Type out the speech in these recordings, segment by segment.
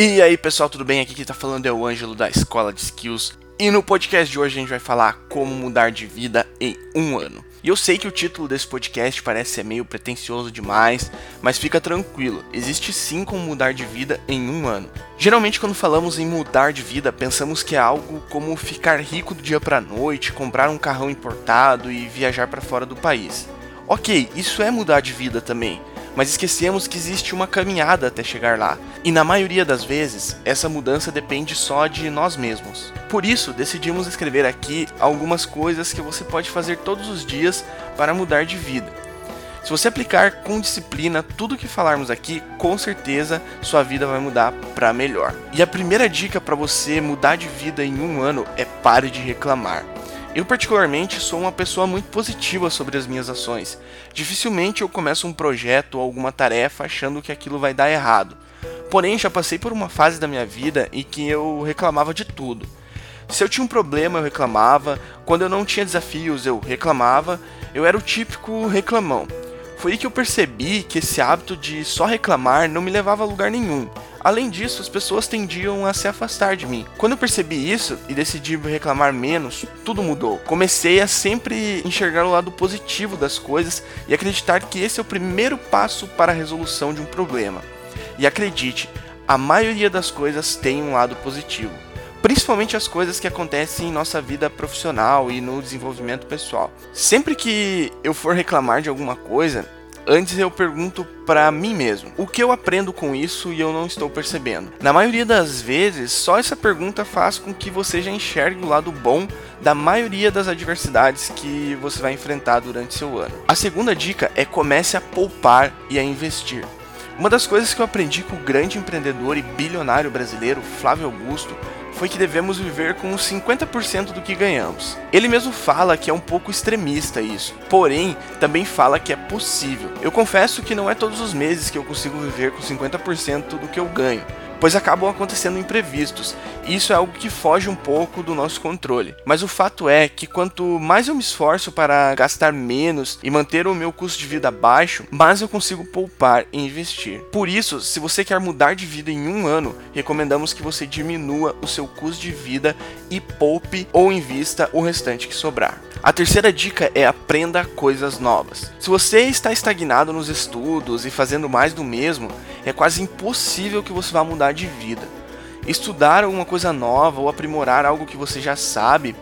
E aí pessoal, tudo bem? Aqui quem tá falando é o Ângelo da Escola de Skills e no podcast de hoje a gente vai falar como mudar de vida em um ano. E eu sei que o título desse podcast parece ser meio pretencioso demais, mas fica tranquilo, existe sim como mudar de vida em um ano. Geralmente quando falamos em mudar de vida, pensamos que é algo como ficar rico do dia para noite, comprar um carrão importado e viajar para fora do país. Ok, isso é mudar de vida também, mas esquecemos que existe uma caminhada até chegar lá, e na maioria das vezes, essa mudança depende só de nós mesmos. Por isso, decidimos escrever aqui algumas coisas que você pode fazer todos os dias para mudar de vida. Se você aplicar com disciplina tudo que falarmos aqui, com certeza sua vida vai mudar para melhor. E a primeira dica para você mudar de vida em um ano é pare de reclamar. Eu, particularmente, sou uma pessoa muito positiva sobre as minhas ações. Dificilmente eu começo um projeto ou alguma tarefa achando que aquilo vai dar errado. Porém, já passei por uma fase da minha vida em que eu reclamava de tudo. Se eu tinha um problema, eu reclamava. Quando eu não tinha desafios, eu reclamava. Eu era o típico reclamão. Foi aí que eu percebi que esse hábito de só reclamar não me levava a lugar nenhum. Além disso, as pessoas tendiam a se afastar de mim. Quando eu percebi isso e decidi reclamar menos, tudo mudou. Comecei a sempre enxergar o lado positivo das coisas e acreditar que esse é o primeiro passo para a resolução de um problema. E acredite, a maioria das coisas tem um lado positivo principalmente as coisas que acontecem em nossa vida profissional e no desenvolvimento pessoal. Sempre que eu for reclamar de alguma coisa, Antes eu pergunto para mim mesmo: o que eu aprendo com isso e eu não estou percebendo? Na maioria das vezes, só essa pergunta faz com que você já enxergue o lado bom da maioria das adversidades que você vai enfrentar durante seu ano. A segunda dica é comece a poupar e a investir. Uma das coisas que eu aprendi com o grande empreendedor e bilionário brasileiro Flávio Augusto foi que devemos viver com 50% do que ganhamos. Ele mesmo fala que é um pouco extremista isso, porém também fala que é possível. Eu confesso que não é todos os meses que eu consigo viver com 50% do que eu ganho, pois acabam acontecendo imprevistos, isso é algo que foge um pouco do nosso controle. Mas o fato é que quanto mais eu me esforço para gastar menos e manter o meu custo de vida baixo, mais eu consigo poupar e investir. Por isso, se você quer mudar de vida em um ano, recomendamos que você diminua o seu custo de vida e poupe ou invista o restante que sobrar. A terceira dica é aprenda coisas novas. Se você está estagnado nos estudos e fazendo mais do mesmo, é quase impossível que você vá mudar de vida. Estudar alguma coisa nova ou aprimorar algo que você já sabe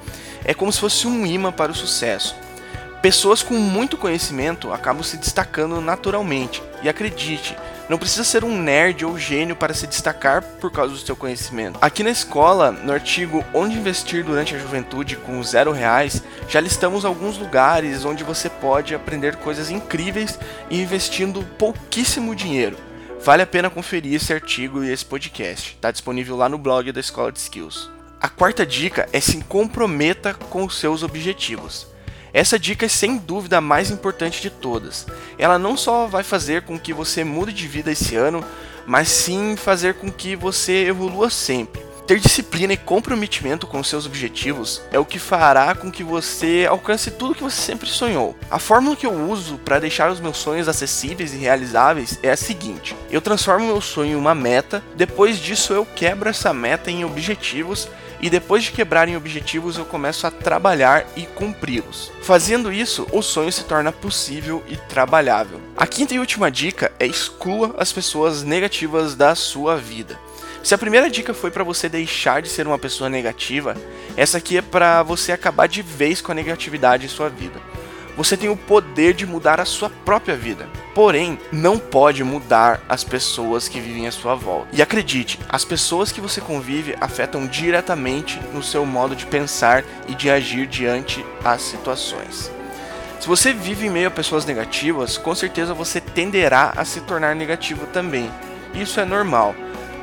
é como se fosse um imã para o sucesso. Pessoas com muito conhecimento acabam se destacando naturalmente, e acredite, não precisa ser um nerd ou gênio para se destacar por causa do seu conhecimento. Aqui na escola, no artigo Onde Investir Durante a Juventude com Zero Reais, já listamos alguns lugares onde você pode aprender coisas incríveis investindo pouquíssimo dinheiro. Vale a pena conferir esse artigo e esse podcast. Está disponível lá no blog da Escola de Skills. A quarta dica é se comprometa com os seus objetivos. Essa dica é sem dúvida a mais importante de todas. Ela não só vai fazer com que você mude de vida esse ano, mas sim fazer com que você evolua sempre. Ter disciplina e comprometimento com seus objetivos é o que fará com que você alcance tudo que você sempre sonhou. A fórmula que eu uso para deixar os meus sonhos acessíveis e realizáveis é a seguinte: eu transformo meu sonho em uma meta, depois disso eu quebro essa meta em objetivos e depois de quebrar em objetivos eu começo a trabalhar e cumpri-los. Fazendo isso, o sonho se torna possível e trabalhável. A quinta e última dica é exclua as pessoas negativas da sua vida. Se a primeira dica foi para você deixar de ser uma pessoa negativa, essa aqui é para você acabar de vez com a negatividade em sua vida. Você tem o poder de mudar a sua própria vida. Porém, não pode mudar as pessoas que vivem à sua volta. E acredite, as pessoas que você convive afetam diretamente no seu modo de pensar e de agir diante as situações. Se você vive em meio a pessoas negativas, com certeza você tenderá a se tornar negativo também. Isso é normal.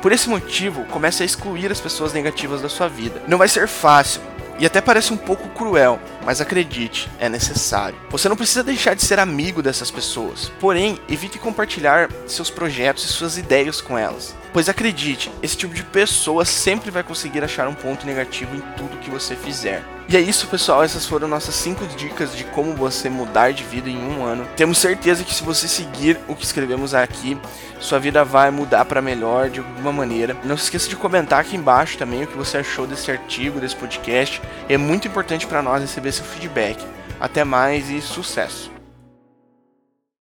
Por esse motivo, comece a excluir as pessoas negativas da sua vida. Não vai ser fácil, e até parece um pouco cruel, mas acredite, é necessário. Você não precisa deixar de ser amigo dessas pessoas, porém, evite compartilhar seus projetos e suas ideias com elas. Pois acredite, esse tipo de pessoa sempre vai conseguir achar um ponto negativo em tudo que você fizer. E é isso, pessoal. Essas foram nossas 5 dicas de como você mudar de vida em um ano. Temos certeza que se você seguir o que escrevemos aqui, sua vida vai mudar para melhor de alguma maneira. Não se esqueça de comentar aqui embaixo também o que você achou desse artigo, desse podcast. É muito importante para nós receber seu feedback. Até mais e sucesso!